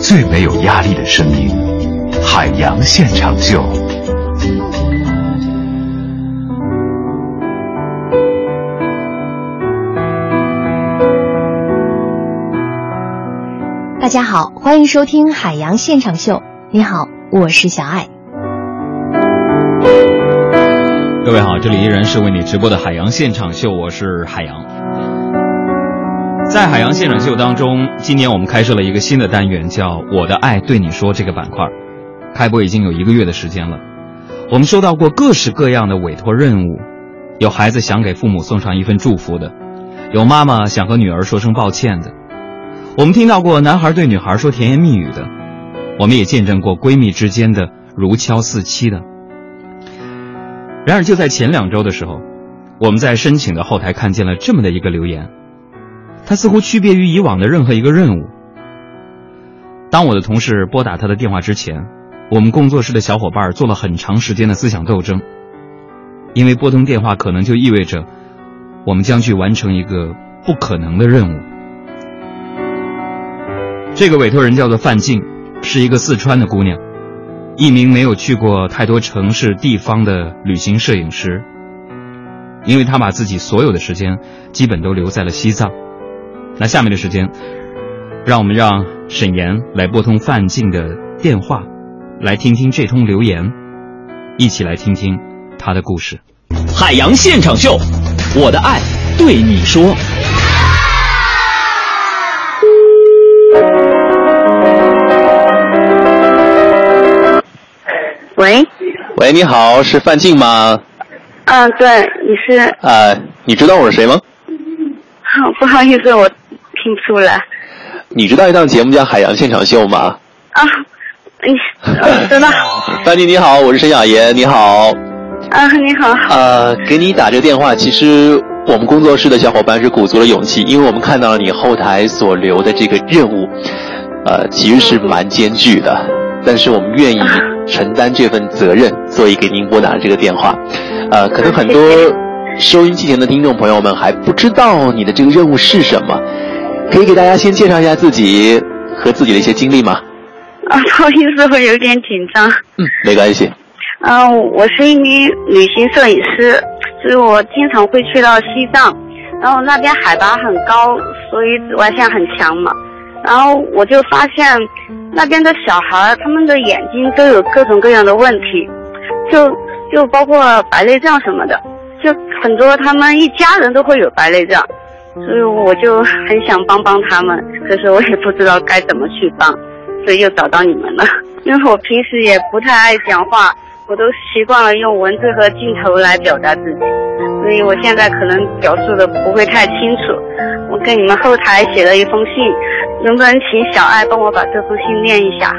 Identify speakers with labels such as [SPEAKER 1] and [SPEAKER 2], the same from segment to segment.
[SPEAKER 1] 最没有压力的声音，海洋现场秀。
[SPEAKER 2] 大家好，欢迎收听海洋现场秀。你好，我是小爱。
[SPEAKER 3] 各位好，这里依然是为你直播的海洋现场秀，我是海洋。在海洋现场秀当中，今年我们开设了一个新的单元，叫“我的爱对你说”这个板块，开播已经有一个月的时间了。我们收到过各式各样的委托任务，有孩子想给父母送上一份祝福的，有妈妈想和女儿说声抱歉的。我们听到过男孩对女孩说甜言蜜语的，我们也见证过闺蜜之间的如胶似漆的。然而就在前两周的时候，我们在申请的后台看见了这么的一个留言，它似乎区别于以往的任何一个任务。当我的同事拨打他的电话之前，我们工作室的小伙伴做了很长时间的思想斗争，因为拨通电话可能就意味着我们将去完成一个不可能的任务。这个委托人叫做范静，是一个四川的姑娘，一名没有去过太多城市地方的旅行摄影师。因为她把自己所有的时间基本都留在了西藏。那下面的时间，让我们让沈岩来拨通范静的电话，来听听这通留言，一起来听听他的故事。
[SPEAKER 4] 海洋现场秀，我的爱对你说。
[SPEAKER 5] 喂，
[SPEAKER 6] 喂，你好，是范静吗？
[SPEAKER 5] 嗯，对，你是？
[SPEAKER 6] 呃，你知道我是谁吗？
[SPEAKER 5] 好，不好意思，我听不出来。
[SPEAKER 6] 你知道一档节目叫《海洋现场秀》吗？
[SPEAKER 5] 啊，你知道。
[SPEAKER 6] 范静 你好，我是沈雅妍，你好。
[SPEAKER 5] 啊，你好。
[SPEAKER 6] 呃，给你打这个电话，其实我们工作室的小伙伴是鼓足了勇气，因为我们看到了你后台所留的这个任务，呃，其实是蛮艰巨的，但是我们愿意。承担这份责任，所以给您拨打了这个电话。呃，可能很多 收音机前的听众朋友们还不知道你的这个任务是什么，可以给大家先介绍一下自己和自己的一些经历吗？
[SPEAKER 5] 啊，不好意思，我有点紧张。
[SPEAKER 6] 嗯，没关系。
[SPEAKER 5] 嗯，我是一名旅行摄影师，所以我经常会去到西藏，然后那边海拔很高，所以紫外线很强嘛。然后我就发现，那边的小孩他们的眼睛都有各种各样的问题，就就包括白内障什么的，就很多他们一家人都会有白内障，所以我就很想帮帮他们，可是我也不知道该怎么去帮，所以又找到你们了。因为我平时也不太爱讲话，我都习惯了用文字和镜头来表达自己，所以我现在可能表述的不会太清楚。我给你们后台写了一封信。能不能请小爱帮我把这封信念一下？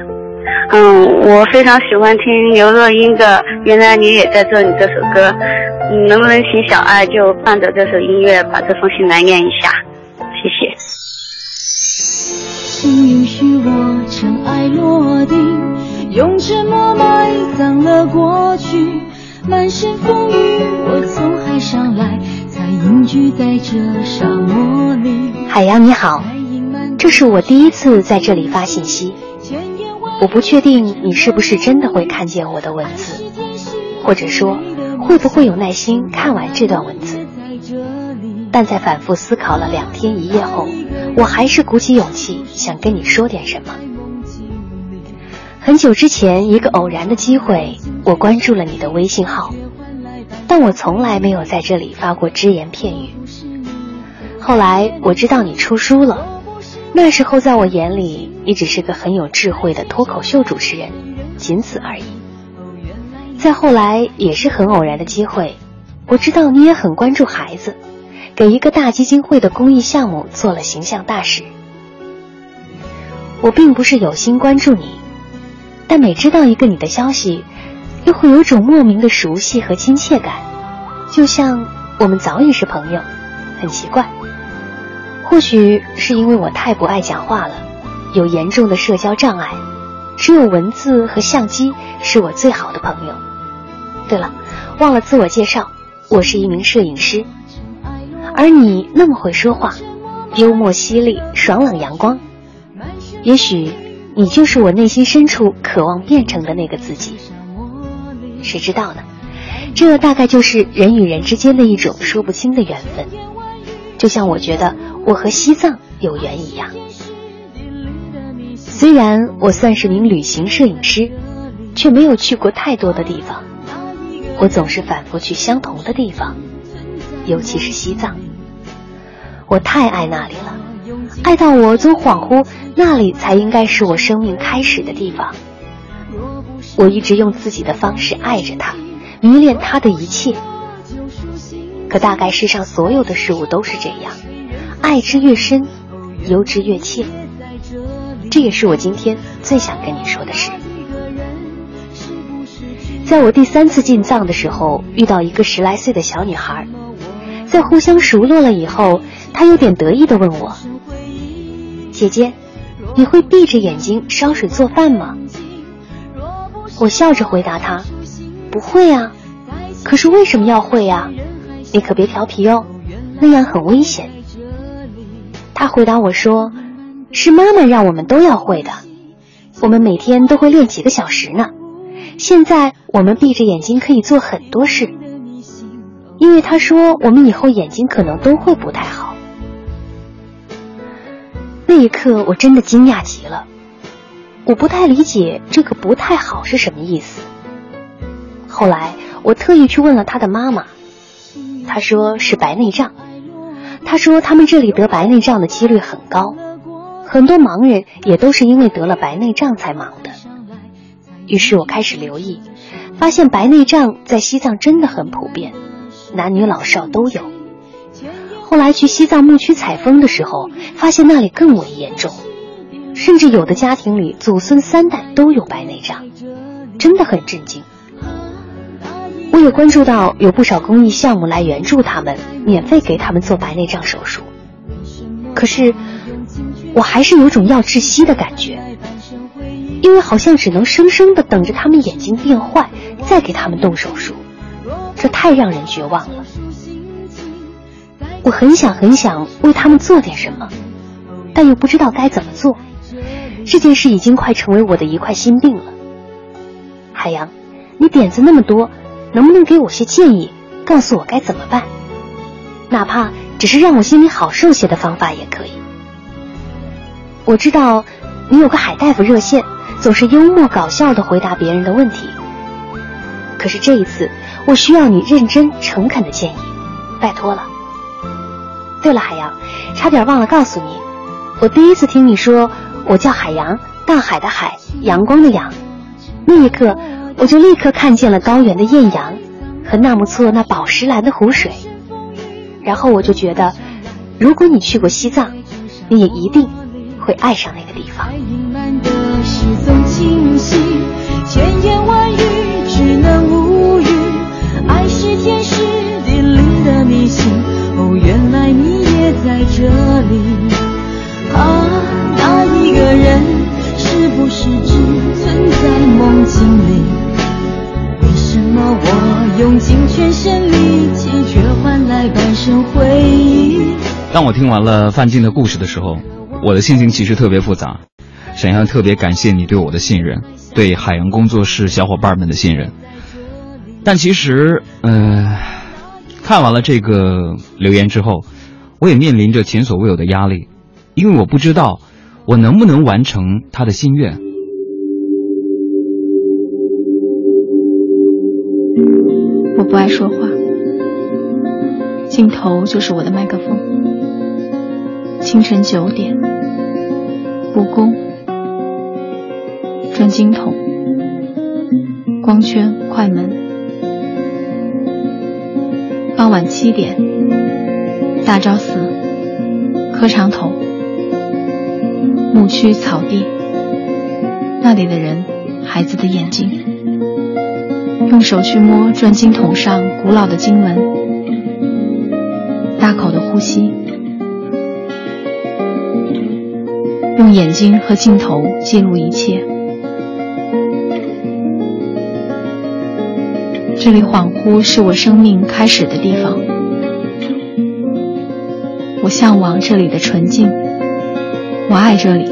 [SPEAKER 5] 嗯，我非常喜欢听刘若英的《原来你也在这里》这首歌，嗯，能不能请小爱就伴着这首音乐把这封信来念一下？谢谢。
[SPEAKER 7] 请允许我尘埃落定，用沉默埋葬了过去。满身风雨，我从海上来，才隐居在这沙漠里。
[SPEAKER 2] 海洋你好。这是我第一次在这里发信息，我不确定你是不是真的会看见我的文字，或者说会不会有耐心看完这段文字。但在反复思考了两天一夜后，我还是鼓起勇气想跟你说点什么。很久之前，一个偶然的机会，我关注了你的微信号，但我从来没有在这里发过只言片语。后来我知道你出书了。那时候，在我眼里，你只是个很有智慧的脱口秀主持人，仅此而已。再后来，也是很偶然的机会，我知道你也很关注孩子，给一个大基金会的公益项目做了形象大使。我并不是有心关注你，但每知道一个你的消息，又会有种莫名的熟悉和亲切感，就像我们早已是朋友，很奇怪。或许是因为我太不爱讲话了，有严重的社交障碍，只有文字和相机是我最好的朋友。对了，忘了自我介绍，我是一名摄影师，而你那么会说话，幽默犀利，爽朗阳光，也许你就是我内心深处渴望变成的那个自己。谁知道呢？这大概就是人与人之间的一种说不清的缘分，就像我觉得我和西藏有缘一样。虽然我算是名旅行摄影师，却没有去过太多的地方。我总是反复去相同的地方，尤其是西藏。我太爱那里了，爱到我总恍惚那里才应该是我生命开始的地方。我一直用自己的方式爱着他。迷恋他的一切，可大概世上所有的事物都是这样，爱之越深，由之越切。这也是我今天最想跟你说的事。在我第三次进藏的时候，遇到一个十来岁的小女孩，在互相熟络了以后，她有点得意地问我：“姐姐，你会闭着眼睛烧水做饭吗？”我笑着回答她。不会啊，可是为什么要会呀？你可别调皮哦，那样很危险。他回答我说：“是妈妈让我们都要会的，我们每天都会练几个小时呢。现在我们闭着眼睛可以做很多事，因为他说我们以后眼睛可能都会不太好。”那一刻我真的惊讶极了，我不太理解这个“不太好”是什么意思。后来我特意去问了他的妈妈，他说是白内障。他说他们这里得白内障的几率很高，很多盲人也都是因为得了白内障才盲的。于是我开始留意，发现白内障在西藏真的很普遍，男女老少都有。后来去西藏牧区采风的时候，发现那里更为严重，甚至有的家庭里祖孙三代都有白内障，真的很震惊。我也关注到有不少公益项目来援助他们，免费给他们做白内障手术。可是，我还是有种要窒息的感觉，因为好像只能生生的等着他们眼睛变坏，再给他们动手术，这太让人绝望了。我很想很想为他们做点什么，但又不知道该怎么做。这件事已经快成为我的一块心病了。海洋，你点子那么多。能不能给我些建议，告诉我该怎么办？哪怕只是让我心里好受些的方法也可以。我知道你有个海大夫热线，总是幽默搞笑的回答别人的问题。可是这一次，我需要你认真诚恳的建议，拜托了。对了，海洋，差点忘了告诉你，我第一次听你说我叫海洋，大海的海，阳光的阳，那一刻。我就立刻看见了高原的艳阳，和纳木错那宝石蓝的湖水，然后我就觉得，如果你去过西藏，你也一定会爱上那个地方。千言万语只能无语，爱是天时地利的迷信。哦，原来你也在这里。啊，那一个人是不是只存在梦境里？我用尽全身力气，却换来半生回忆。当我听完了范进的故事的时候，我的心情其实特别复杂。想要特别感谢你对我的信任，对海洋工作室小伙伴们的信任。但其实，嗯，看完了这个留言之后，我也面临着前所未有的压力，因为我不知道我能不能完成他的心愿。
[SPEAKER 8] 我不爱说话，镜头就是我的麦克风。清晨九点，布宫，转经筒，光圈，快门。傍晚七点，大昭寺，磕长头，牧区草地，那里的人，孩子的眼睛。用手去摸转经筒上古老的经文，大口的呼吸，眼睛和镜头记录一切。这里恍惚是我生命开始的地方，我向往这里的纯净，我爱这里，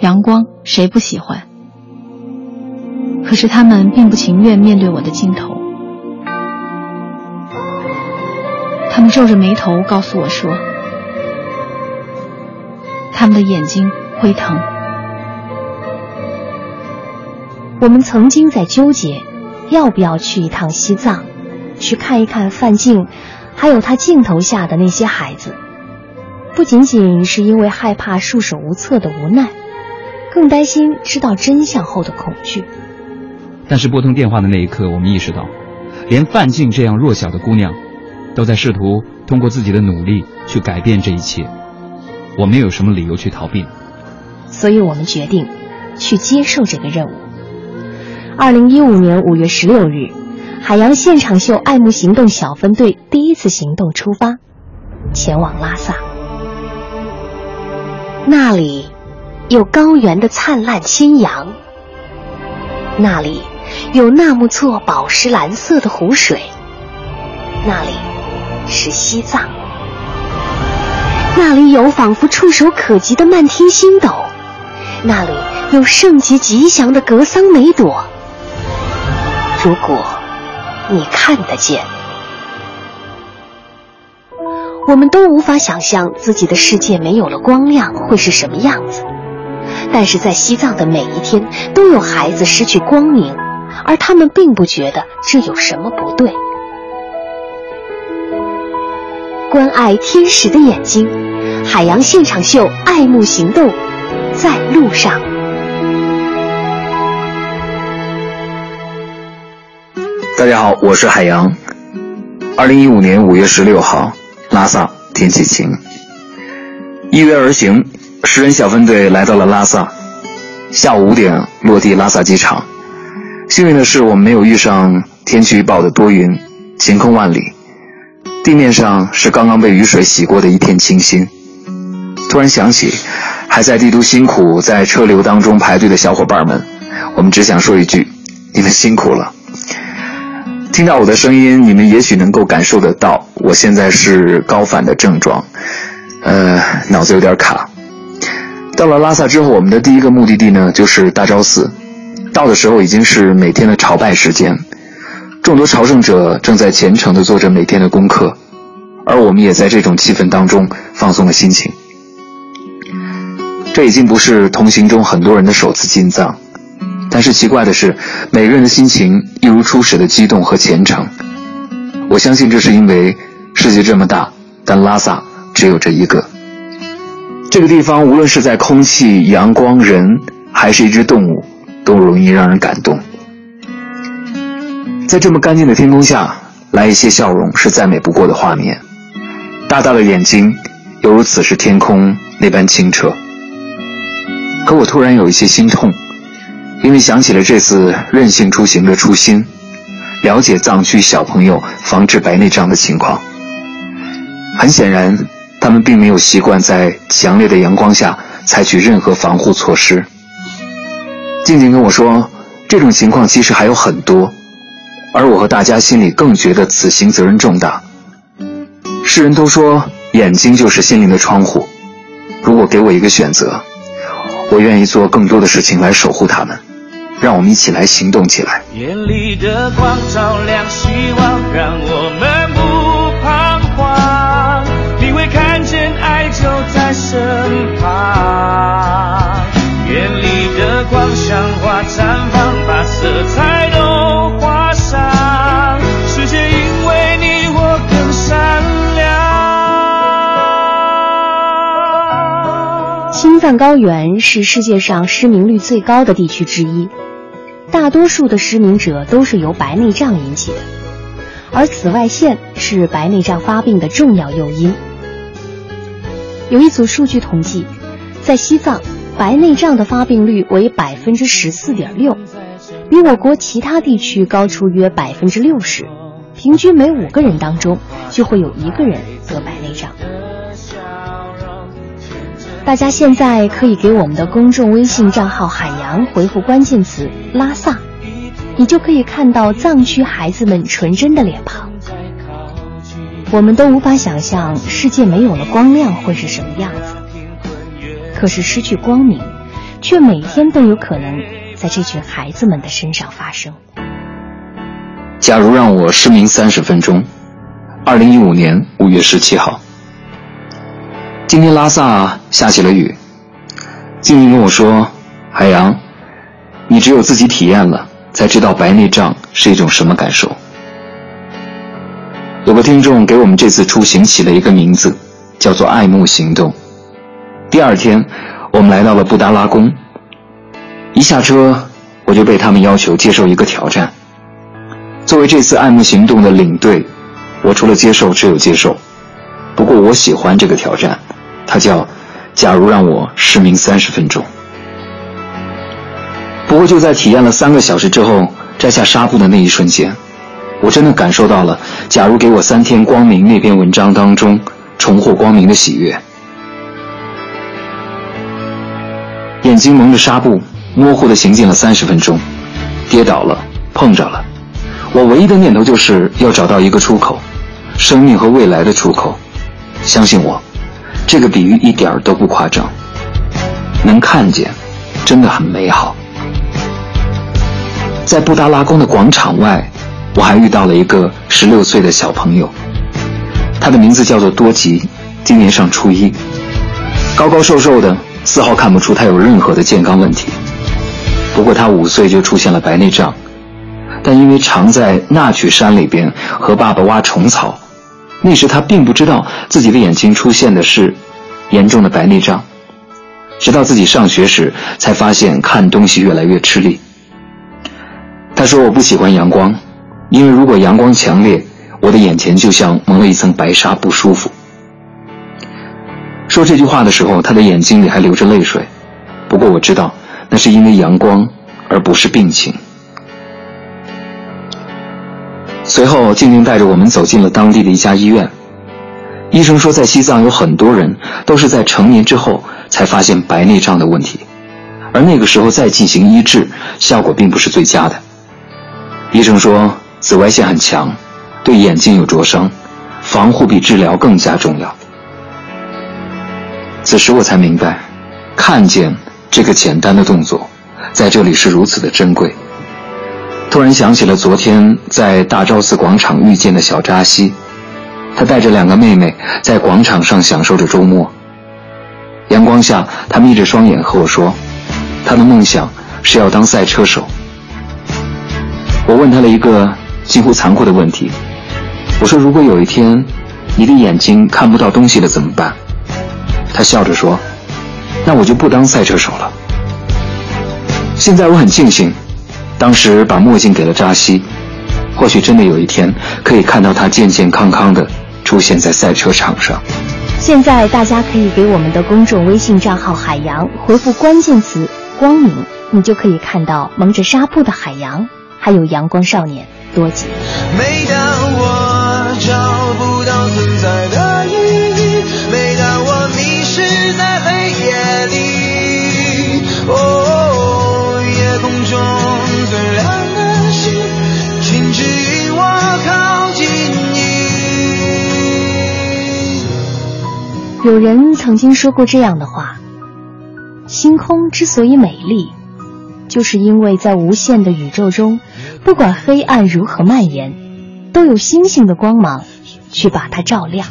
[SPEAKER 8] 阳光谁不喜欢？可是他们并不情愿面对我的镜头，他们皱着眉头告诉我说，他们的眼睛会疼。
[SPEAKER 2] 我们曾经在纠结，要不要去一趟西藏，去看一看范静，还有他镜头下的那些孩子。不仅仅是因为害怕束手无策的无奈，更担心知道真相后的恐惧。
[SPEAKER 3] 但是拨通电话的那一刻，我们意识到，连范静这样弱小的姑娘，都在试图通过自己的努力去改变这一切。我们有什么理由去逃避？
[SPEAKER 2] 所以我们决定去接受这个任务。二零一五年五月十六日，海洋现场秀爱慕行动小分队第一次行动出发，前往拉萨。那里有高原的灿烂新阳，那里。有纳木错宝石蓝色的湖水，那里是西藏；那里有仿佛触手可及的漫天星斗，那里有圣洁吉祥的格桑梅朵。如果你看得见，我们都无法想象自己的世界没有了光亮会是什么样子。但是在西藏的每一天，都有孩子失去光明。而他们并不觉得这有什么不对。关爱天使的眼睛，海洋现场秀爱慕行动在路上。
[SPEAKER 9] 大家好，我是海洋。二零一五年五月十六号，拉萨天气晴，一约而行，十人小分队来到了拉萨，下午五点落地拉萨机场。幸运的是，我们没有遇上天气预报的多云，晴空万里，地面上是刚刚被雨水洗过的一片清新。突然想起，还在帝都辛苦在车流当中排队的小伙伴们，我们只想说一句：你们辛苦了。听到我的声音，你们也许能够感受得到，我现在是高反的症状，呃，脑子有点卡。到了拉萨之后，我们的第一个目的地呢，就是大昭寺。到的时候已经是每天的朝拜时间，众多朝圣者正在虔诚地做着每天的功课，而我们也在这种气氛当中放松了心情。这已经不是同行中很多人的首次进藏，但是奇怪的是，每个人的心情一如初始的激动和虔诚。我相信这是因为世界这么大，但拉萨只有这一个。这个地方无论是在空气、阳光、人，还是一只动物。都容易让人感动，在这么干净的天空下，来一些笑容是再美不过的画面。大大的眼睛，犹如此时天空那般清澈。可我突然有一些心痛，因为想起了这次任性出行的初心，了解藏区小朋友防治白内障的情况。很显然，他们并没有习惯在强烈的阳光下采取任何防护措施。静静跟我说，这种情况其实还有很多，而我和大家心里更觉得此行责任重大。世人都说眼睛就是心灵的窗户，如果给我一个选择，我愿意做更多的事情来守护他们。让我们一起来行动起来。眼里的光照亮希望，让我们
[SPEAKER 2] 藏高原是世界上失明率最高的地区之一，大多数的失明者都是由白内障引起的，而紫外线是白内障发病的重要诱因。有一组数据统计，在西藏。白内障的发病率为百分之十四点六，比我国其他地区高出约百分之六十，平均每五个人当中就会有一个人得白内障。大家现在可以给我们的公众微信账号“海洋”回复关键词“拉萨”，你就可以看到藏区孩子们纯真的脸庞。我们都无法想象世界没有了光亮会是什么样子。可是失去光明，却每天都有可能在这群孩子们的身上发生。
[SPEAKER 9] 假如让我失明三十分钟，二零一五年五月十七号，今天拉萨下起了雨。静静跟我说：“海洋，你只有自己体验了，才知道白内障是一种什么感受。”有个听众给我们这次出行起了一个名字，叫做“爱慕行动”。第二天，我们来到了布达拉宫。一下车，我就被他们要求接受一个挑战。作为这次爱慕行动的领队，我除了接受，只有接受。不过我喜欢这个挑战，它叫“假如让我失明三十分钟”。不过就在体验了三个小时之后，摘下纱布的那一瞬间。我真的感受到了“假如给我三天光明”那篇文章当中重获光明的喜悦。眼睛蒙着纱布，模糊的行进了三十分钟，跌倒了，碰着了。我唯一的念头就是要找到一个出口，生命和未来的出口。相信我，这个比喻一点都不夸张。能看见，真的很美好。在布达拉宫的广场外。我还遇到了一个十六岁的小朋友，他的名字叫做多吉，今年上初一，高高瘦瘦的，丝毫看不出他有任何的健康问题。不过他五岁就出现了白内障，但因为常在那曲山里边和爸爸挖虫草，那时他并不知道自己的眼睛出现的是严重的白内障，直到自己上学时才发现看东西越来越吃力。他说：“我不喜欢阳光。”因为如果阳光强烈，我的眼前就像蒙了一层白纱，不舒服。说这句话的时候，他的眼睛里还流着泪水。不过我知道，那是因为阳光，而不是病情。随后，静静带着我们走进了当地的一家医院。医生说，在西藏有很多人都是在成年之后才发现白内障的问题，而那个时候再进行医治，效果并不是最佳的。医生说。紫外线很强，对眼睛有灼伤，防护比治疗更加重要。此时我才明白，看见这个简单的动作，在这里是如此的珍贵。突然想起了昨天在大昭寺广场遇见的小扎西，他带着两个妹妹在广场上享受着周末。阳光下，他眯着双眼和我说，他的梦想是要当赛车手。我问他了一个。几乎残酷的问题，我说：“如果有一天，你的眼睛看不到东西了怎么办？”他笑着说：“那我就不当赛车手了。”现在我很庆幸，当时把墨镜给了扎西，或许真的有一天可以看到他健健康康的出现在赛车场上。
[SPEAKER 2] 现在大家可以给我们的公众微信账号“海洋”回复关键词“光明”，你就可以看到蒙着纱布的海洋，还有阳光少年。多吉。每当我有人曾经说过这样的话：星空之所以美丽，就是因为在无限的宇宙中。不管黑暗如何蔓延，都有星星的光芒去把它照亮。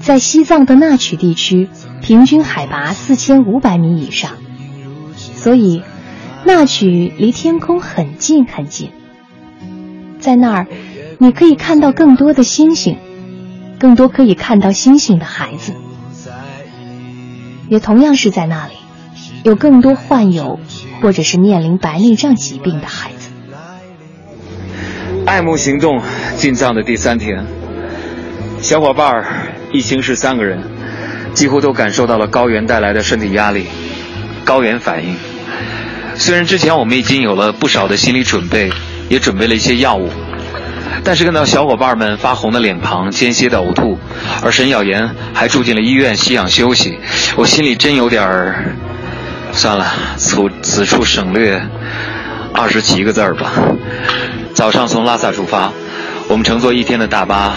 [SPEAKER 2] 在西藏的那曲地区，平均海拔四千五百米以上，所以那曲离天空很近很近。在那儿，你可以看到更多的星星，更多可以看到星星的孩子。也同样是在那里，有更多患有或者是面临白内障疾病的孩子。
[SPEAKER 3] 爱慕行动进藏的第三天，小伙伴儿一行是三个人，几乎都感受到了高原带来的身体压力，高原反应。虽然之前我们已经有了不少的心理准备，也准备了一些药物，但是看到小伙伴们发红的脸庞、间歇的呕吐，而沈小岩还住进了医院吸氧休息，我心里真有点儿……算了，此此处省略二十几个字儿吧。早上从拉萨出发，我们乘坐一天的大巴，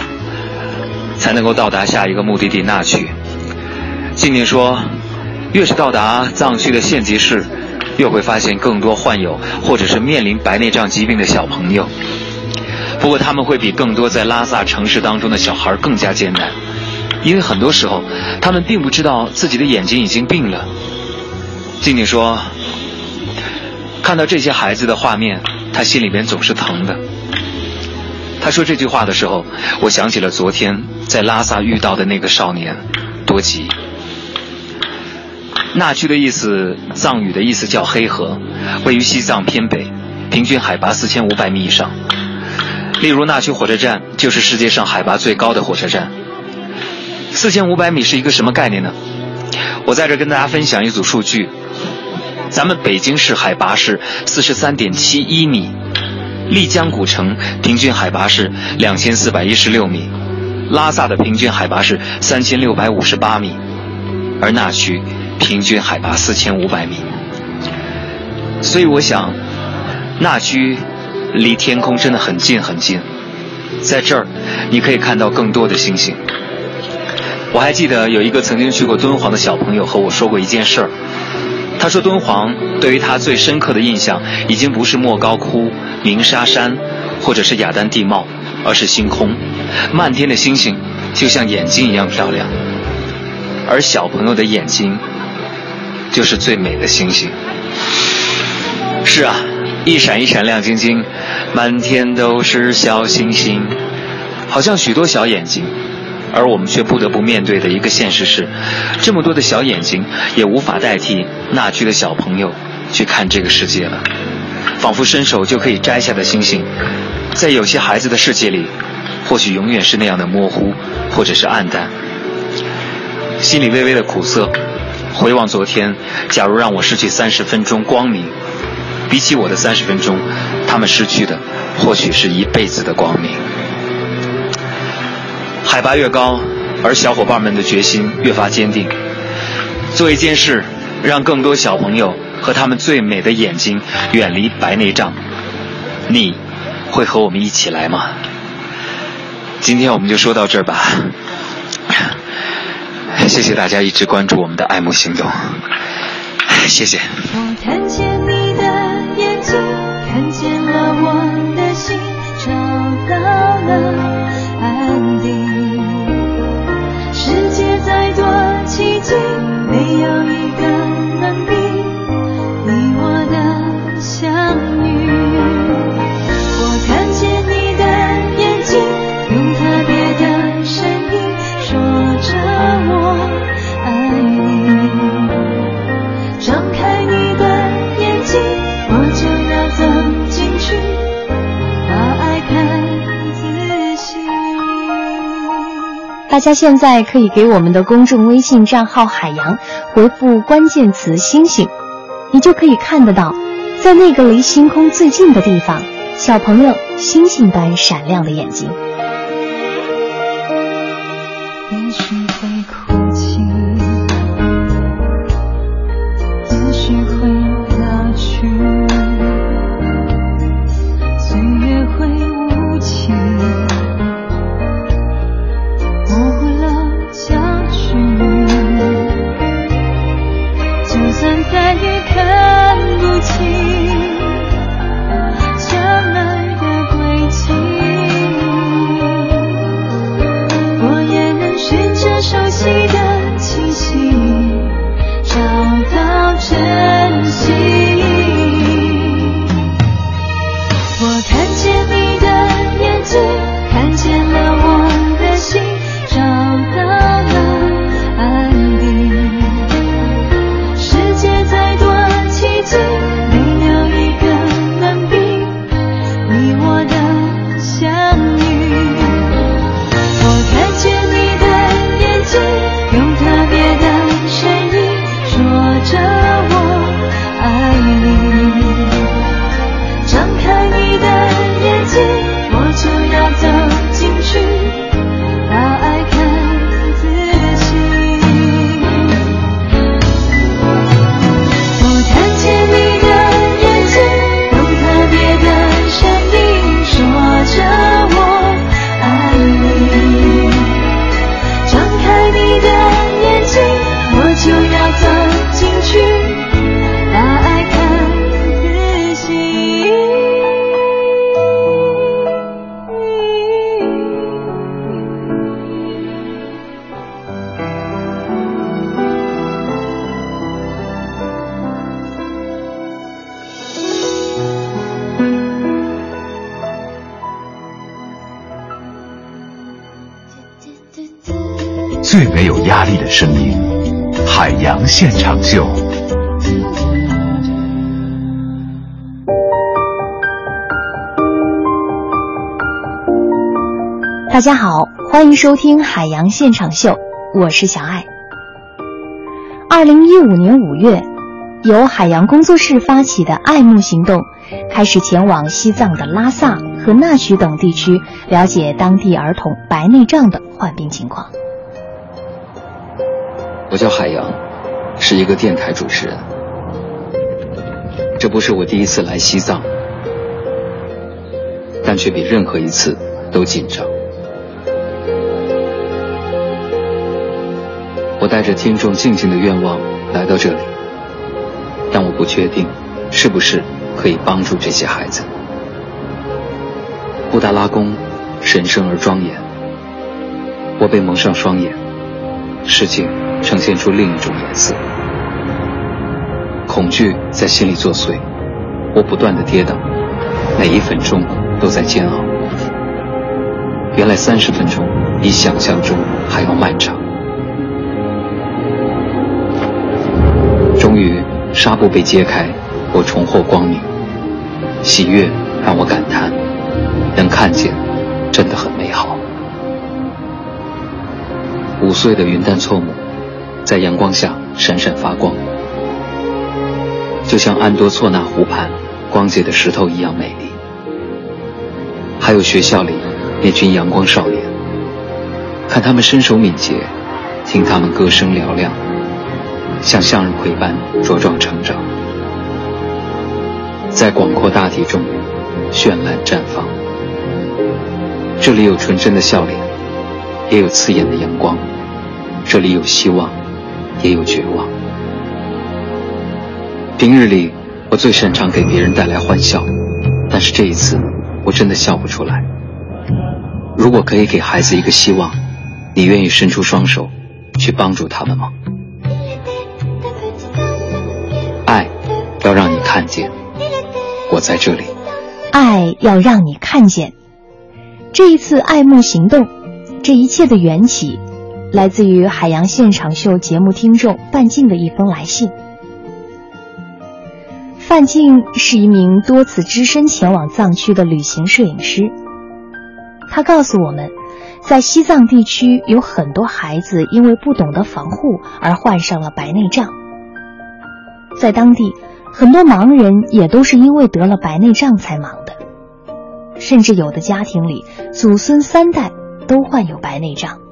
[SPEAKER 3] 才能够到达下一个目的地那曲。静静说，
[SPEAKER 9] 越是到达藏区的县级市，越会发现更多患有或者是面临白内障疾病的小朋友。不过他们会比更多在拉萨城市当中的小孩更加艰难，因为很多时候他们并不知道自己的眼睛已经病了。静静说，看到这些孩子的画面，他心里边总是疼的。他说这句话的时候，我想起了昨天在拉萨遇到的那个少年多吉。那曲的意思，藏语的意思叫黑河，位于西藏偏北，平均海拔四千五百米以上。例如，那曲火车站就是世界上海拔最高的火车站。四千五百米是一个什么概念呢？我在这跟大家分享一组数据。咱们北京市海拔是四十三点七一米，丽江古城平均海拔是两千四百一十六米，拉萨的平均海拔是三千六百五十八米，而那曲平均海拔四千五百米。所以我想，那曲。离天空真的很近很近，在这儿，你可以看到更多的星星。我还记得有一个曾经去过敦煌的小朋友和我说过一件事儿。他说敦煌对于他最深刻的印象，已经不是莫高窟、鸣沙山，或者是雅丹地貌，而是星空。漫天的星星就像眼睛一样漂亮，而小朋友的眼睛就是最美的星星。是啊。一闪一闪亮晶晶，满天都是小星星，好像许多小眼睛，而我们却不得不面对的一个现实是，这么多的小眼睛也无法代替那区的小朋友去看这个世界了。仿佛伸手就可以摘下的星星，在有些孩子的世界里，或许永远是那样的模糊，或者是暗淡。心里微微的苦涩，回望昨天，假如让我失去三十分钟光明。比起我的三十分钟，他们失去的或许是一辈子的光明。海拔越高，而小伙伴们的决心越发坚定。做一件事，让更多小朋友和他们最美的眼睛远离白内障。你会和我们一起来吗？今天我们就说到这儿吧。谢谢大家一直关注我们的爱慕行动。谢谢。
[SPEAKER 2] 我的心，找到了安定。世界再多奇迹，没有你
[SPEAKER 7] 大家现在可以给我们的公众微信账号“海洋”回复关键词“星星”，你就可以看得到，在那个离星空最近的地方，小朋友星星般闪亮的眼睛。
[SPEAKER 1] 的声音，海洋现场秀。
[SPEAKER 2] 大家好，欢迎收听海洋现场秀，我是小爱。二零一五年五月，由海洋工作室发起的“爱慕行动”开始前往西藏的拉萨和纳曲等地区，了解当地儿童白内障的患病情况。
[SPEAKER 9] 我叫海洋，是一个电台主持人。这不是我第一次来西藏，但却比任何一次都紧张。我带着听众静静的愿望来到这里，但我不确定是不是可以帮助这些孩子。布达拉宫神圣而庄严，我被蒙上双眼，世界呈现出另一种颜色。恐惧在心里作祟，我不断的跌倒，每一分钟都在煎熬。原来三十分钟比想象中还要漫长。终于，纱布被揭开，我重获光明。喜悦让我感叹，能看见，真的很美好。五岁的云淡错木，在阳光下闪闪发光，就像安多措纳湖畔光洁的石头一样美丽。还有学校里那群阳光少年，看他们身手敏捷，听他们歌声嘹亮。像向日葵般茁壮成长，在广阔大地中绚烂绽放。这里有纯真的笑脸，也有刺眼的阳光；这里有希望，也有绝望。平日里，我最擅长给别人带来欢笑，但是这一次，我真的笑不出来。如果可以给孩子一个希望，你愿意伸出双手去帮助他们吗？爱要让你看见，我在这里。
[SPEAKER 2] 爱要让你看见。这一次爱慕行动，这一切的缘起，来自于海洋现场秀节目听众范静的一封来信。范静是一名多次只身前往藏区的旅行摄影师。他告诉我们，在西藏地区有很多孩子因为不懂得防护而患上了白内障，在当地。很多盲人也都是因为得了白内障才盲的，甚至有的家庭里祖孙三代都患有白内障。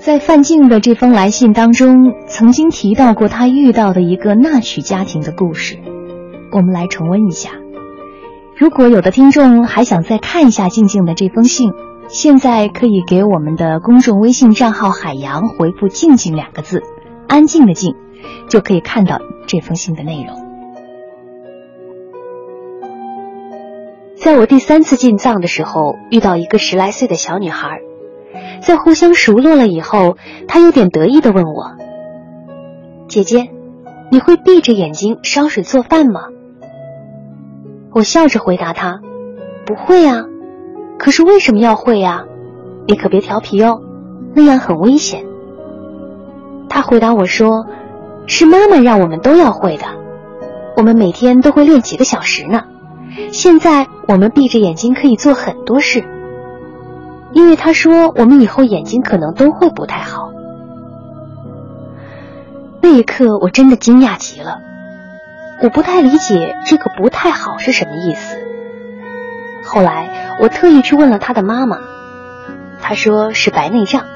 [SPEAKER 2] 在范静的这封来信当中，曾经提到过他遇到的一个纳曲家庭的故事，我们来重温一下。如果有的听众还想再看一下静静的这封信，现在可以给我们的公众微信账号“海洋”回复“静静”两个字，安静的静，就可以看到这封信的内容。在我第三次进藏的时候，遇到一个十来岁的小女孩，在互相熟络了以后，他有点得意的问我：“姐姐，你会闭着眼睛烧水做饭吗？”我笑着回答他：“不会啊，可是为什么要会呀？你可别调皮哦，那样很危险。”他回答我说：“是妈妈让我们都要会的，我们每天都会练几个小时呢。”现在我们闭着眼睛可以做很多事，因为他说我们以后眼睛可能都会不太好。那一刻我真的惊讶极了，我不太理解这个不太好是什么意思。后来我特意去问了他的妈妈，他说是白内障。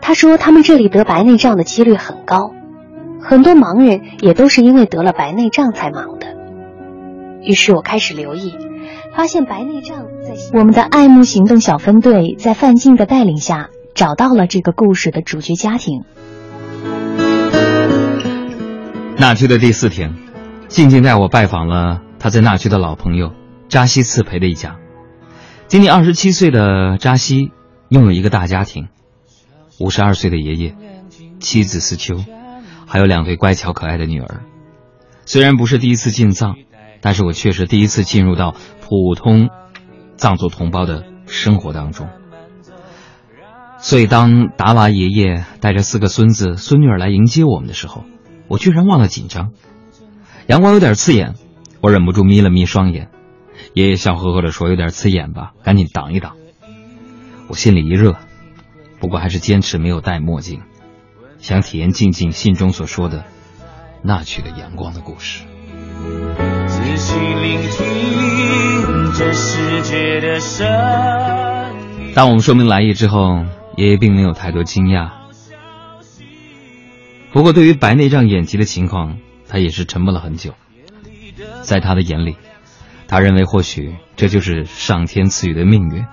[SPEAKER 2] 他说他们这里得白内障的几率很高，很多盲人也都是因为得了白内障才盲的。于是我开始留意，发现白内障我们的爱慕行动小分队在范静的带领下找到了这个故事的主角家庭。
[SPEAKER 10] 那区的第四天，静静带我拜访了他在那区的老朋友扎西次培的一家。今年二十七岁的扎西拥有一个大家庭，五十二岁的爷爷，妻子思秋，还有两位乖巧可爱的女儿。虽然不是第一次进藏。但是我确实第一次进入到普通藏族同胞的生活当中。
[SPEAKER 3] 所以，当达娃爷爷带着四个孙子孙女儿来迎接我们的时候，我居然忘了紧张。阳光有点刺眼，我忍不住眯了眯双眼。爷爷笑呵呵地说：“有点刺眼吧，赶紧挡一挡。”我心里一热，不过还是坚持没有戴墨镜，想体验静静信中所说的那曲的阳光的故事。仔细聆听这世界的声。当我们说明来意之后，爷爷并没有太多惊讶。不过，对于白内障眼疾的情况，他也是沉默了很久。在他的眼里，他认为或许这就是上天赐予的命运。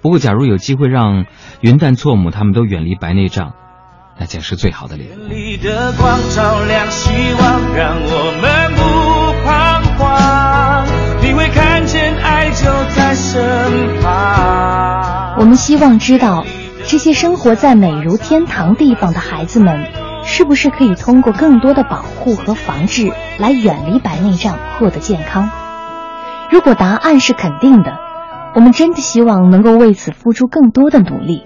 [SPEAKER 3] 不过，假如有机会让云淡错母他们都远离白内障，那将是最好的礼物。
[SPEAKER 2] 我们希望知道，这些生活在美如天堂地方的孩子们，是不是可以通过更多的保护和防治，来远离白内障，获得健康？如果答案是肯定的。我们真的希望能够为此付出更多的努力，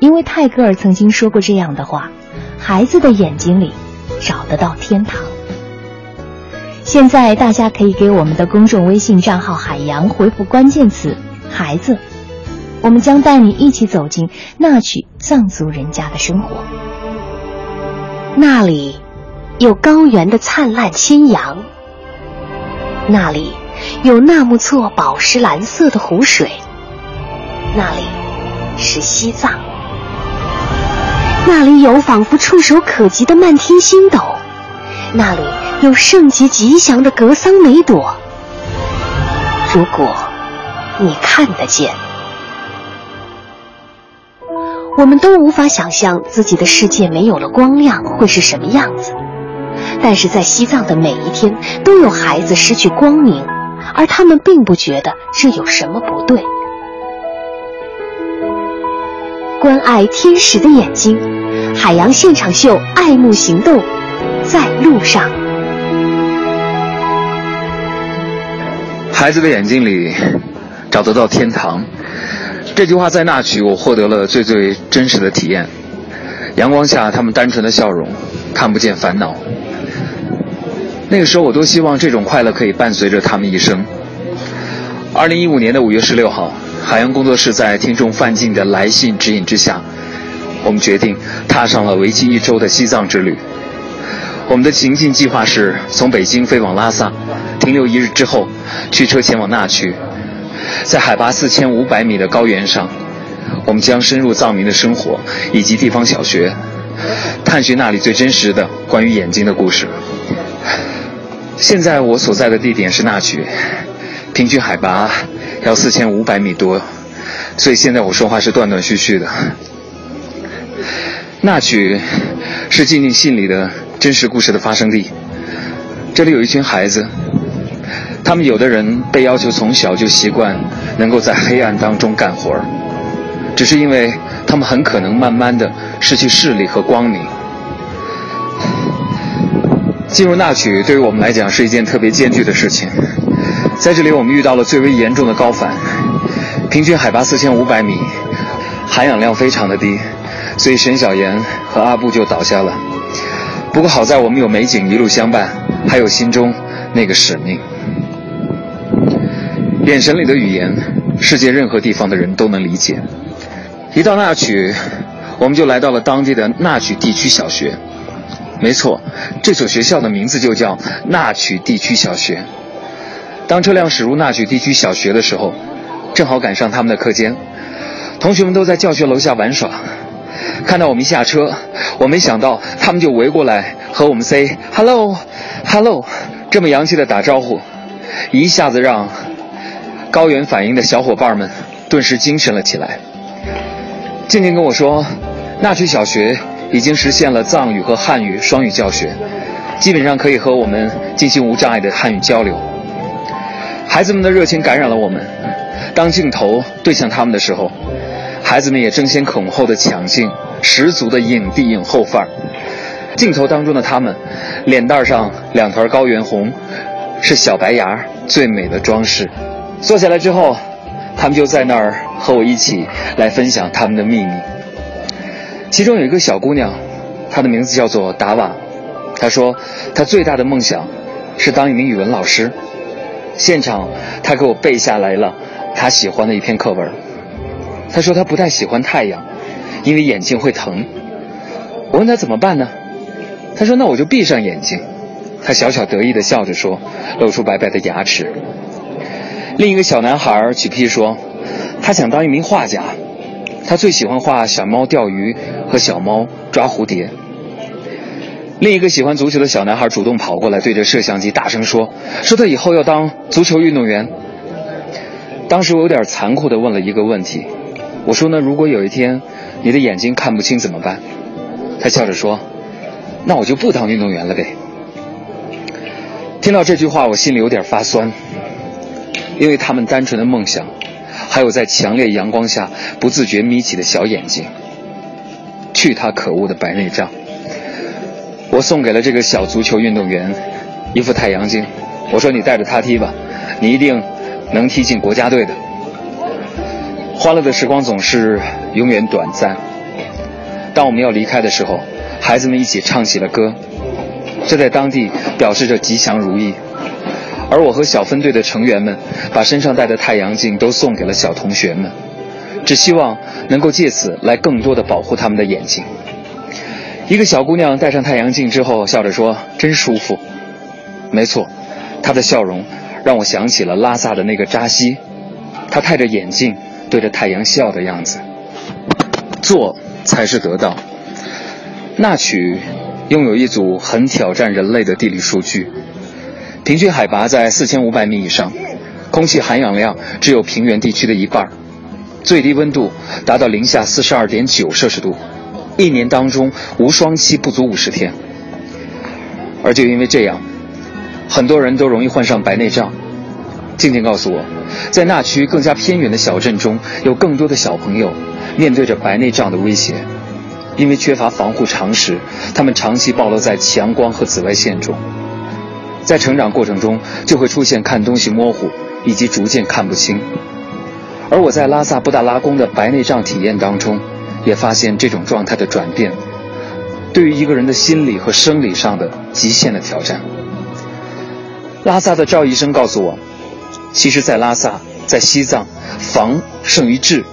[SPEAKER 2] 因为泰戈尔曾经说过这样的话：“孩子的眼睛里找得到天堂。”现在大家可以给我们的公众微信账号“海洋”回复关键词“孩子”，我们将带你一起走进那曲藏族人家的生活。那里有高原的灿烂青阳，那里。有纳木错宝石蓝色的湖水，那里是西藏。那里有仿佛触手可及的漫天星斗，那里有圣洁吉祥的格桑梅朵。如果你看得见，我们都无法想象自己的世界没有了光亮会是什么样子。但是在西藏的每一天，都有孩子失去光明。而他们并不觉得这有什么不对。关爱天使的眼睛，海洋现场秀，爱慕行动，在路上。
[SPEAKER 9] 孩子的眼睛里找得到天堂，这句话在那曲我获得了最最真实的体验。阳光下，他们单纯的笑容，看不见烦恼。那个时候，我多希望这种快乐可以伴随着他们一生。二零一五年的五月十六号，海洋工作室在听众范进的来信指引之下，我们决定踏上了为期一周的西藏之旅。我们的行进计划是从北京飞往拉萨，停留一日之后，驱车前往那曲。在海拔四千五百米的高原上，我们将深入藏民的生活以及地方小学，探寻那里最真实的关于眼睛的故事。现在我所在的地点是那曲，平均海拔要四千五百米多，所以现在我说话是断断续续的。那曲是静静信里的真实故事的发生地，这里有一群孩子，他们有的人被要求从小就习惯能够在黑暗当中干活儿，只是因为他们很可能慢慢的失去视力和光明。进入那曲对于我们来讲是一件特别艰巨的事情，在这里我们遇到了最为严重的高反，平均海拔四千五百米，含氧量非常的低，所以沈小岩和阿布就倒下了。不过好在我们有美景一路相伴，还有心中那个使命。眼神里的语言，世界任何地方的人都能理解。一到那曲，我们就来到了当地的那曲地区小学。没错，这所学校的名字就叫纳曲地区小学。当车辆驶入纳曲地区小学的时候，正好赶上他们的课间，同学们都在教学楼下玩耍。看到我们一下车，我没想到他们就围过来和我们 say hello，hello，这么洋气的打招呼，一下子让高原反应的小伙伴们顿时精神了起来。静静跟我说，那曲小学。已经实现了藏语和汉语双语教学，基本上可以和我们进行无障碍的汉语交流。孩子们的热情感染了我们。当镜头对向他们的时候，孩子们也争先恐后的抢镜，十足的影帝影后范儿。镜头当中的他们，脸蛋上两团高原红，是小白牙最美的装饰。坐下来之后，他们就在那儿和我一起来分享他们的秘密。其中有一个小姑娘，她的名字叫做达瓦。她说，她最大的梦想是当一名语文老师。现场，她给我背下来了她喜欢的一篇课文。她说她不太喜欢太阳，因为眼睛会疼。我问她怎么办呢？她说那我就闭上眼睛。她小巧得意地笑着说，露出白白的牙齿。另一个小男孩举屁说，他想当一名画家，他最喜欢画小猫钓鱼和小猫抓蝴蝶。另一个喜欢足球的小男孩主动跑过来，对着摄像机大声说：“说他以后要当足球运动员。”当时我有点残酷地问了一个问题，我说：“呢，如果有一天你的眼睛看不清怎么办？”他笑着说：“那我就不当运动员了呗。”听到这句话，我心里有点发酸，因为他们单纯的梦想，还有在强烈阳光下不自觉眯起的小眼睛。去他可恶的白内障！我送给了这个小足球运动员一副太阳镜，我说：“你带着它踢吧，你一定能踢进国家队的。”欢乐的时光总是永远短暂。当我们要离开的时候，孩子们一起唱起了歌。这在当地表示着吉祥如意，而我和小分队的成员们把身上戴的太阳镜都送给了小同学们，只希望能够借此来更多的保护他们的眼睛。一个小姑娘戴上太阳镜之后，笑着说：“真舒服。”没错，她的笑容让我想起了拉萨的那个扎西，他戴着眼镜对着太阳笑的样子。做才是得到。那曲。拥有一组很挑战人类的地理数据：平均海拔在四千五百米以上，空气含氧量只有平原地区的一半，最低温度达到零下四十二点九摄氏度，一年当中无霜期不足五十天。而就因为这样，很多人都容易患上白内障。静静告诉我，在那区更加偏远的小镇中，有更多的小朋友面对着白内障的威胁。因为缺乏防护常识，他们长期暴露在强光和紫外线中，在成长过程中就会出现看东西模糊以及逐渐看不清。而我在拉萨布达拉宫的白内障体验当中，也发现这种状态的转变，对于一个人的心理和生理上的极限的挑战。拉萨的赵医生告诉我，其实，在拉萨，在西藏，防胜于治。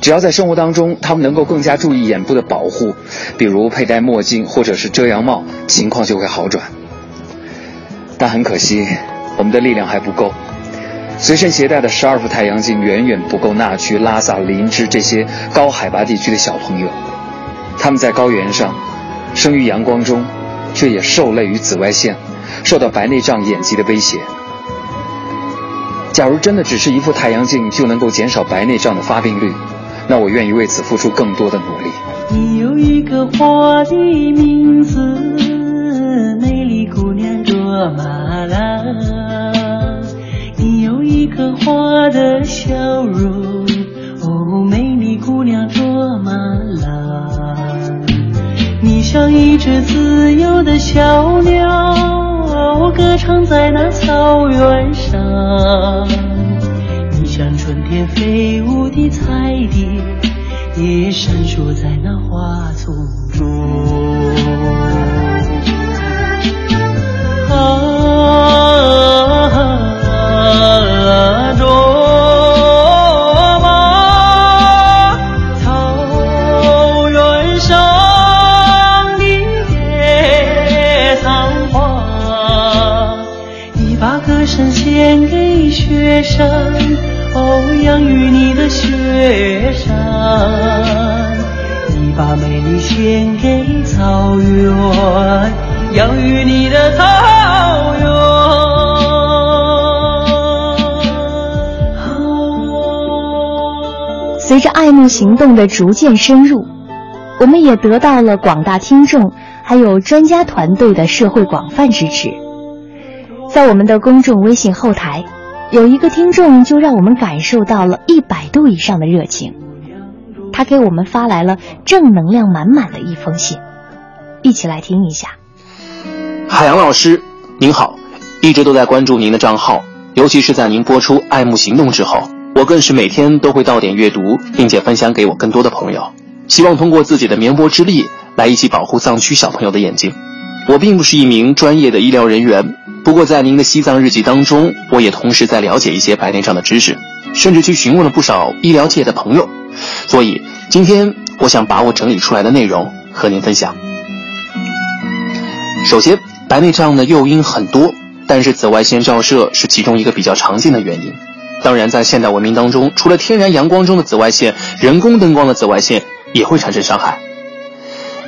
[SPEAKER 9] 只要在生活当中，他们能够更加注意眼部的保护，比如佩戴墨镜或者是遮阳帽，情况就会好转。但很可惜，我们的力量还不够，随身携带的十二副太阳镜远远不够那区拉萨、林芝这些高海拔地区的小朋友。他们在高原上，生于阳光中，却也受累于紫外线，受到白内障眼疾的威胁。假如真的只是一副太阳镜就能够减少白内障的发病率，那我愿意为此付出更多的努力。
[SPEAKER 11] 你有一个花的名字，一颗花的笑容，哦，美丽姑娘卓玛拉。你像一只自由的小鸟，歌唱在那草原上。你像春天飞舞的彩蝶，也闪烁在那花雪山。养育你的雪山，你把美丽献给草原，养育你的草原。
[SPEAKER 2] 随着爱慕行动的逐渐深入，我们也得到了广大听众还有专家团队的社会广泛支持，在我们的公众微信后台。有一个听众就让我们感受到了一百度以上的热情，他给我们发来了正能量满满的一封信，一起来听一下。
[SPEAKER 6] 海洋老师您好，一直都在关注您的账号，尤其是在您播出《爱慕行动》之后，我更是每天都会到点阅读，并且分享给我更多的朋友，希望通过自己的绵薄之力来一起保护藏区小朋友的眼睛。我并不是一名专业的医疗人员，不过在您的西藏日记当中，我也同时在了解一些白内障的知识，甚至去询问了不少医疗界的朋友。所以今天我想把我整理出来的内容和您分享。首先，白内障的诱因很多，但是紫外线照射是其中一个比较常见的原因。当然，在现代文明当中，除了天然阳光中的紫外线，人工灯光的紫外线也会产生伤害。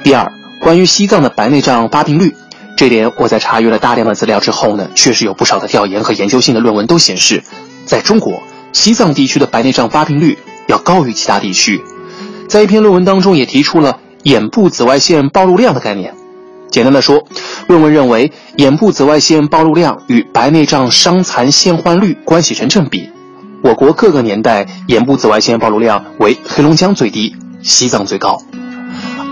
[SPEAKER 6] 第二，关于西藏的白内障发病率，这点我在查阅了大量的资料之后呢，确实有不少的调研和研究性的论文都显示，在中国西藏地区的白内障发病率要高于其他地区。在一篇论文当中也提出了眼部紫外线暴露量的概念。简单的说，论文认为眼部紫外线暴露量与白内障伤残现患率关系成正比。我国各个年代眼部紫外线暴露量为黑龙江最低，西藏最高。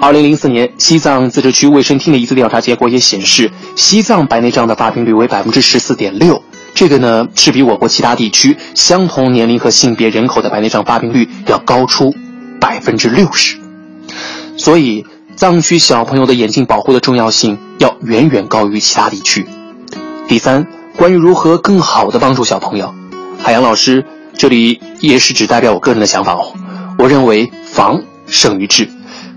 [SPEAKER 6] 二零零四年，西藏自治区卫生厅的一次调查结果也显示，西藏白内障的发病率为百分之十四点六，这个呢是比我国其他地区相同年龄和性别人口的白内障发病率要高出百分之六十。所以。藏区小朋友的眼睛保护的重要性要远远高于其他地区。第三，关于如何更好的帮助小朋友，海洋老师这里也是只代表我个人的想法哦。我认为防胜于治，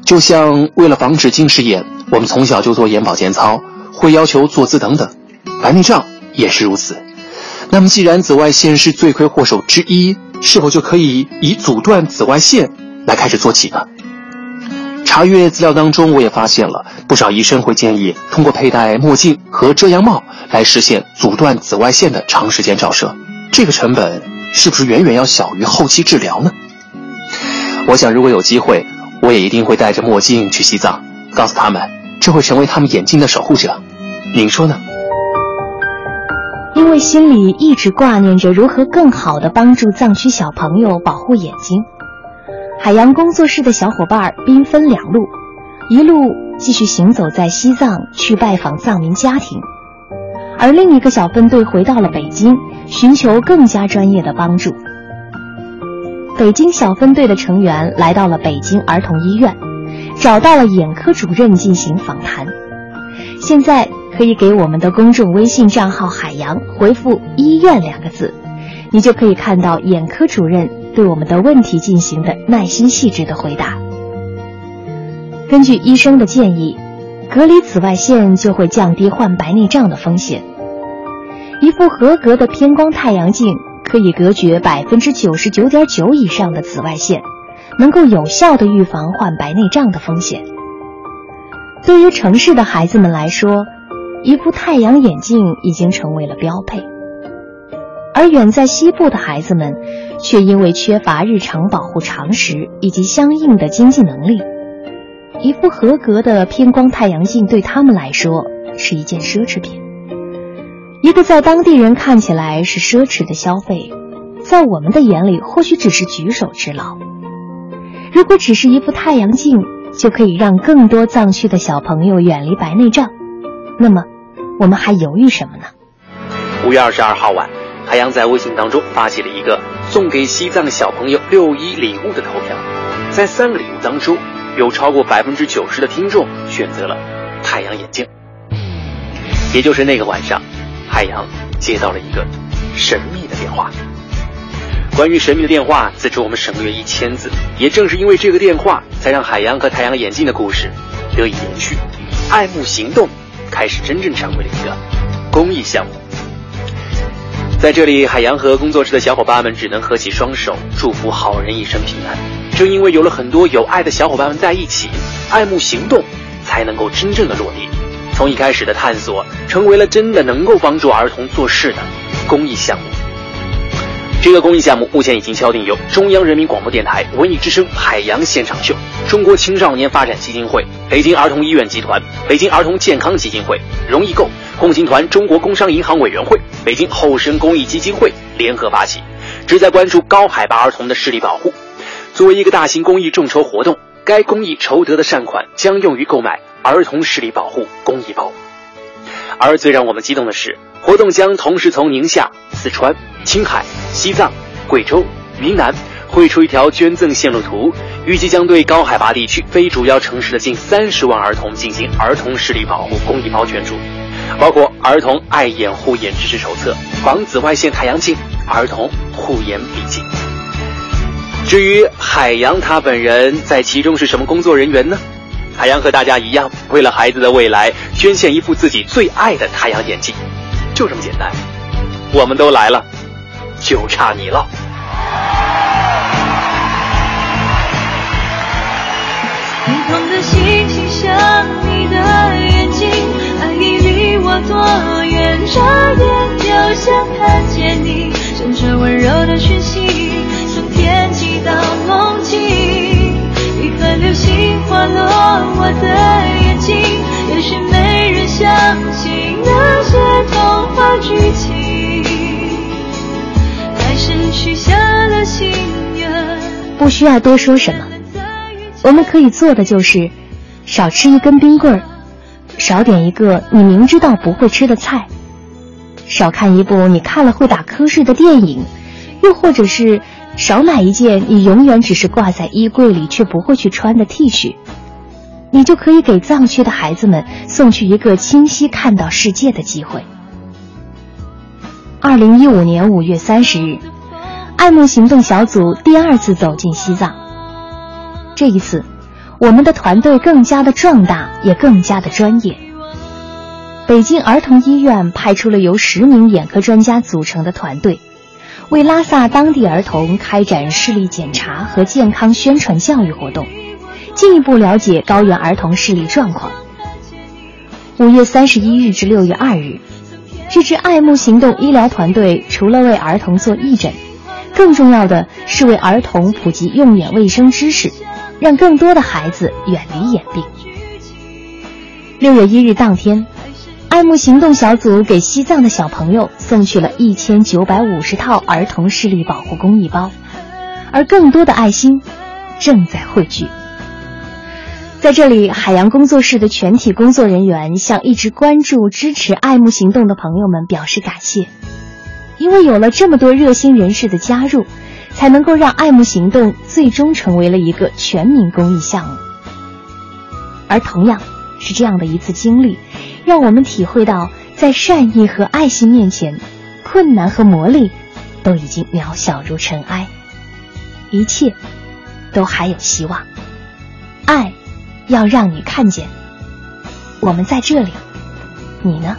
[SPEAKER 6] 就像为了防止近视眼，我们从小就做眼保健操，会要求坐姿等等，白内障也是如此。那么既然紫外线是罪魁祸首之一，是否就可以以阻断紫外线来开始做起呢？查阅资料当中，我也发现了不少医生会建议通过佩戴墨镜和遮阳帽来实现阻断紫外线的长时间照射。这个成本是不是远远要小于后期治疗呢？我想，如果有机会，我也一定会戴着墨镜去西藏，告诉他们，这会成为他们眼睛的守护者。您说呢？
[SPEAKER 2] 因为心里一直挂念着如何更好的帮助藏区小朋友保护眼睛。海洋工作室的小伙伴兵分两路，一路继续行走在西藏去拜访藏民家庭，而另一个小分队回到了北京，寻求更加专业的帮助。北京小分队的成员来到了北京儿童医院，找到了眼科主任进行访谈。现在可以给我们的公众微信账号“海洋”回复“医院”两个字，你就可以看到眼科主任。对我们的问题进行的耐心细致的回答。根据医生的建议，隔离紫外线就会降低患白内障的风险。一副合格的偏光太阳镜可以隔绝百分之九十九点九以上的紫外线，能够有效的预防患白内障的风险。对于城市的孩子们来说，一副太阳眼镜已经成为了标配。而远在西部的孩子们，却因为缺乏日常保护常识以及相应的经济能力，一副合格的偏光太阳镜对他们来说是一件奢侈品。一个在当地人看起来是奢侈的消费，在我们的眼里或许只是举手之劳。如果只是一副太阳镜就可以让更多藏区的小朋友远离白内障，那么我们还犹豫什么呢？
[SPEAKER 6] 五月二十二号晚。海洋在微信当中发起了一个送给西藏小朋友六一礼物的投票，在三个礼物当中，有超过百分之九十的听众选择了太阳眼镜。也就是那个晚上，海洋接到了一个神秘的电话。关于神秘的电话，自称我们省略一千字。也正是因为这个电话，才让海洋和太阳眼镜的故事得以延续。爱慕行动开始真正成为了一个公益项目。在这里，海洋和工作室的小伙伴们只能合起双手，祝福好人一生平安。正因为有了很多有爱的小伙伴们在一起，爱慕行动才能够真正的落地。从一开始的探索，成为了真的能够帮助儿童做事的公益项目。这个公益项目目前已经敲定由中央人民广播电台文艺之声海洋现场秀、中国青少年发展基金会、北京儿童医院集团、北京儿童健康基金会、容易购、共青团中国工商银行委员会、北京后生公益基金会联合发起，旨在关注高海拔儿童的视力保护。作为一个大型公益众筹活动，该公益筹得的善款将用于购买儿童视力保护公益包。而最让我们激动的是，活动将同时从宁夏、四川。青海、西藏、贵州、云南绘出一条捐赠线路图，预计将对高海拔地区非主要城市的近三十万儿童进行儿童视力保护公益包捐助，包括儿童爱眼护眼知识手册、防紫外线太阳镜、儿童护眼笔记。至于海洋他本人在其中是什么工作人员呢？海洋和大家一样，为了孩子的未来，捐献一副自己最爱的太阳眼镜，就这么简单。我们都来了，就差你了。
[SPEAKER 7] 天空的星星像你的眼睛，爱已离我多远？眨眼就想看见你，顺着温柔的讯息，从天际到梦境。流星划落我的眼睛，也许没人相信那些童话剧情，还是许下了心愿。
[SPEAKER 2] 不需要多说什么，我们可以做的就是少吃一根冰棍儿，少点一个你明知道不会吃的菜，少看一部你看了会打瞌睡的电影，又或者是。少买一件你永远只是挂在衣柜里却不会去穿的 T 恤，你就可以给藏区的孩子们送去一个清晰看到世界的机会。二零一五年五月三十日，爱慕行动小组第二次走进西藏。这一次，我们的团队更加的壮大，也更加的专业。北京儿童医院派出了由十名眼科专家组成的团队。为拉萨当地儿童开展视力检查和健康宣传教育活动，进一步了解高原儿童视力状况。五月三十一日至六月二日，这支爱慕行动医疗团队除了为儿童做义诊，更重要的是为儿童普及用眼卫生知识，让更多的孩子远离眼病。六月一日当天。爱慕行动小组给西藏的小朋友送去了一千九百五十套儿童视力保护公益包，而更多的爱心正在汇聚。在这里，海洋工作室的全体工作人员向一直关注、支持爱慕行动的朋友们表示感谢，因为有了这么多热心人士的加入，才能够让爱慕行动最终成为了一个全民公益项目。而同样是这样的一次经历。让我们体会到，在善意和爱心面前，困难和磨砺都已经渺小如尘埃，一切都还有希望。爱要让你看见，我们在这里，你呢？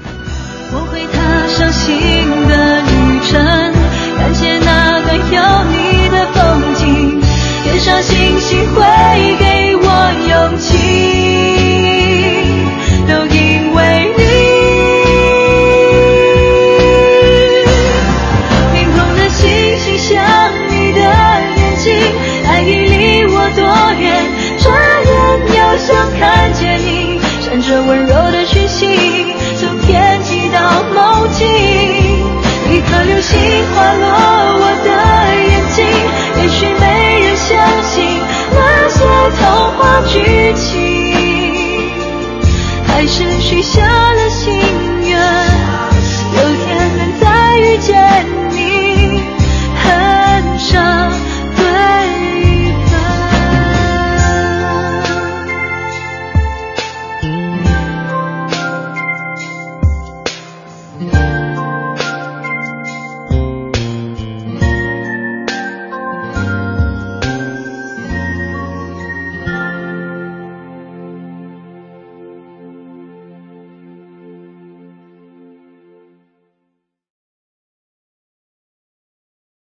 [SPEAKER 7] 我会踏上新的旅程，感谢那段有你的风景，天上星星会给我勇气。星滑落我的眼睛也许没人相信那些童话剧情还是许下了心愿有天能再遇见